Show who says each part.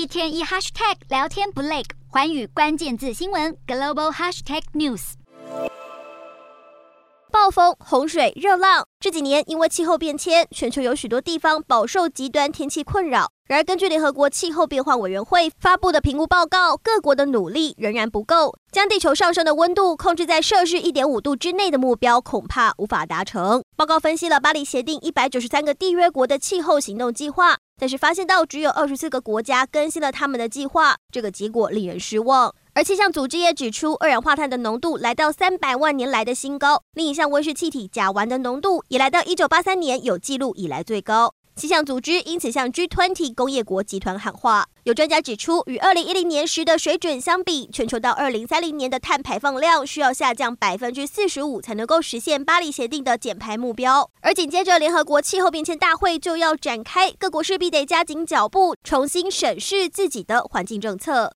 Speaker 1: 一天一 hashtag 聊天不累，寰宇关键字新闻 global hashtag news。
Speaker 2: 暴风、洪水、热浪，这几年因为气候变迁，全球有许多地方饱受极端天气困扰。然而，根据联合国气候变化委员会发布的评估报告，各国的努力仍然不够，将地球上升的温度控制在摄氏一点五度之内的目标恐怕无法达成。报告分析了巴黎协定一百九十三个缔约国的气候行动计划，但是发现到只有二十四个国家更新了他们的计划，这个结果令人失望。而气象组织也指出，二氧化碳的浓度来到三百万年来的新高，另一项温室气体甲烷的浓度也来到一九八三年有记录以来最高。气象组织因此向 G20 工业国集团喊话。有专家指出，与二零一零年时的水准相比，全球到二零三零年的碳排放量需要下降百分之四十五，才能够实现巴黎协定的减排目标。而紧接着，联合国气候变迁大会就要展开，各国势必得加紧脚步，重新审视自己的环境政策。